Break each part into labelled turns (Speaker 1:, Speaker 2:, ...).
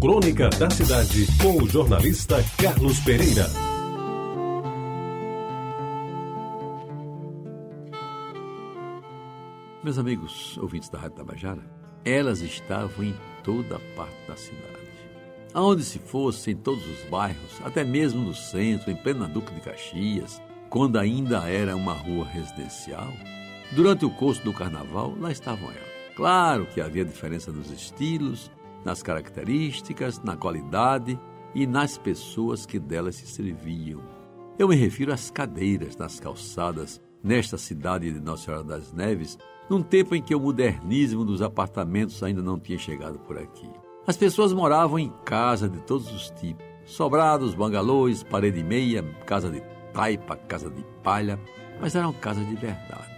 Speaker 1: Crônica da Cidade, com o jornalista Carlos Pereira.
Speaker 2: Meus amigos ouvintes da Rádio Tabajara, elas estavam em toda parte da cidade. Aonde se fosse, em todos os bairros, até mesmo no centro, em plena Duque de Caxias, quando ainda era uma rua residencial, durante o curso do carnaval, lá estavam elas. Claro que havia diferença nos estilos, nas características, na qualidade e nas pessoas que delas se serviam. Eu me refiro às cadeiras nas calçadas nesta cidade de Nossa Senhora das Neves, num tempo em que o modernismo dos apartamentos ainda não tinha chegado por aqui. As pessoas moravam em casa de todos os tipos: sobrados, bangalôs, parede meia, casa de taipa, casa de palha, mas eram casas de verdade.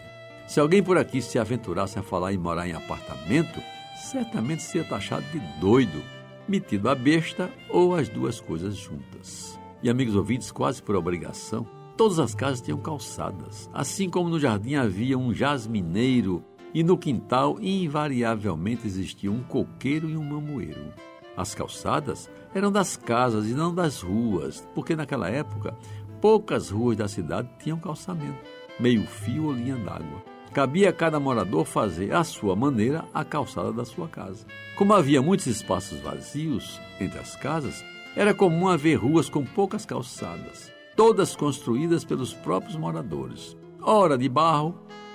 Speaker 2: Se alguém por aqui se aventurasse a falar em morar em apartamento, certamente seria taxado de doido, metido a besta ou as duas coisas juntas. E amigos ouvintes, quase por obrigação, todas as casas tinham calçadas, assim como no jardim havia um jasmineiro e no quintal invariavelmente existia um coqueiro e um mamoeiro. As calçadas eram das casas e não das ruas, porque naquela época poucas ruas da cidade tinham calçamento, meio fio ou linha d'água cabia a cada morador fazer, à sua maneira, a calçada da sua casa. Como havia muitos espaços vazios entre as casas, era comum haver ruas com poucas calçadas, todas construídas pelos próprios moradores, ora de barro,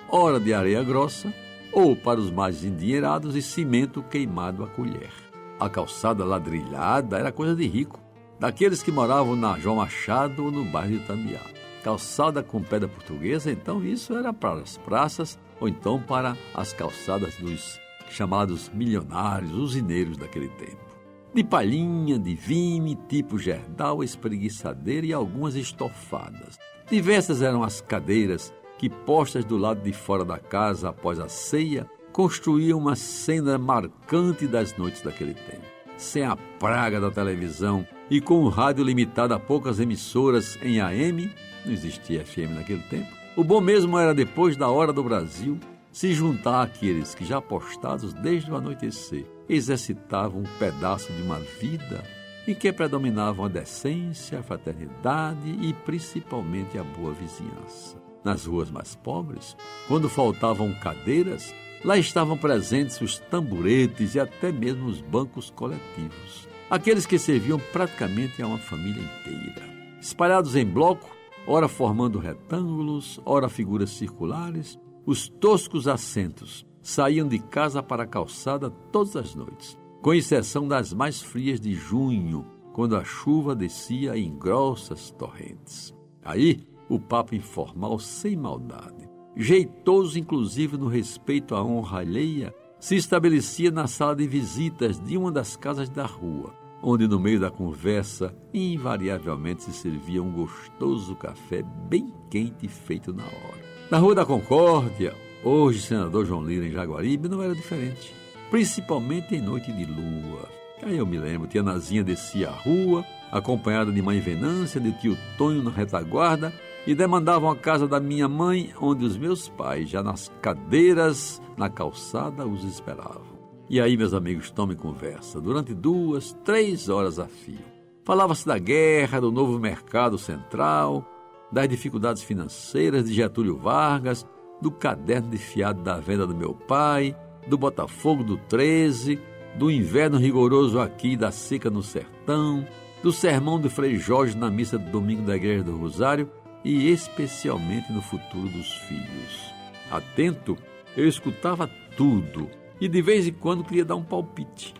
Speaker 2: ora de areia grossa, ou, para os mais endinheirados, de cimento queimado a colher. A calçada ladrilhada era coisa de rico, daqueles que moravam na João Machado ou no bairro de calçada com pedra portuguesa, então isso era para as praças ou então para as calçadas dos chamados milionários, usineiros daquele tempo. De palhinha, de vime, tipo gerdal, espreguiçadeira e algumas estofadas. Diversas eram as cadeiras que, postas do lado de fora da casa após a ceia, construíam uma cena marcante das noites daquele tempo. Sem a praga da televisão e com o rádio limitado a poucas emissoras em AM, não existia FM naquele tempo. O bom mesmo era depois da hora do Brasil se juntar àqueles que já apostados desde o anoitecer exercitavam um pedaço de uma vida em que predominavam a decência, a fraternidade e principalmente a boa vizinhança. Nas ruas mais pobres, quando faltavam cadeiras, lá estavam presentes os tamburetes e até mesmo os bancos coletivos, aqueles que serviam praticamente a uma família inteira. Espalhados em bloco, ora formando retângulos, ora figuras circulares, os toscos assentos saíam de casa para a calçada todas as noites, com exceção das mais frias de junho, quando a chuva descia em grossas torrentes. Aí, o papo informal sem maldade, jeitoso inclusive no respeito à honra alheia, se estabelecia na sala de visitas de uma das casas da rua, onde no meio da conversa invariavelmente se servia um gostoso café bem quente feito na hora. Na Rua da Concórdia, hoje senador João Lira em Jaguaribe, não era diferente, principalmente em noite de lua. Aí eu me lembro, tia Nazinha descia a rua, acompanhada de mãe Venância, de tio Tonho na retaguarda, e demandavam a casa da minha mãe, onde os meus pais, já nas cadeiras na calçada, os esperavam. E aí, meus amigos, tomem conversa durante duas, três horas a fio. Falava-se da guerra, do novo mercado central, das dificuldades financeiras de Getúlio Vargas, do caderno de fiado da venda do meu pai, do Botafogo do 13, do inverno rigoroso aqui da seca no sertão, do sermão de Frei Jorge na missa do domingo da Igreja do Rosário e especialmente no futuro dos filhos. Atento, eu escutava tudo e de vez em quando queria dar um palpite,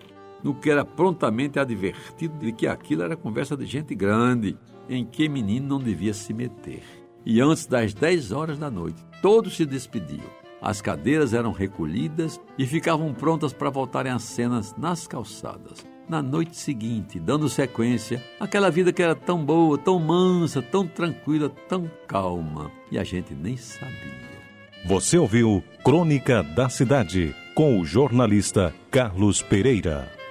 Speaker 2: no que era prontamente advertido de que aquilo era conversa de gente grande, em que menino não devia se meter. E antes das 10 horas da noite, todos se despediam. As cadeiras eram recolhidas e ficavam prontas para voltarem às cenas nas calçadas. Na noite seguinte, dando sequência àquela vida que era tão boa, tão mansa, tão tranquila, tão calma, e a gente nem sabia.
Speaker 1: Você ouviu Crônica da Cidade com o jornalista Carlos Pereira.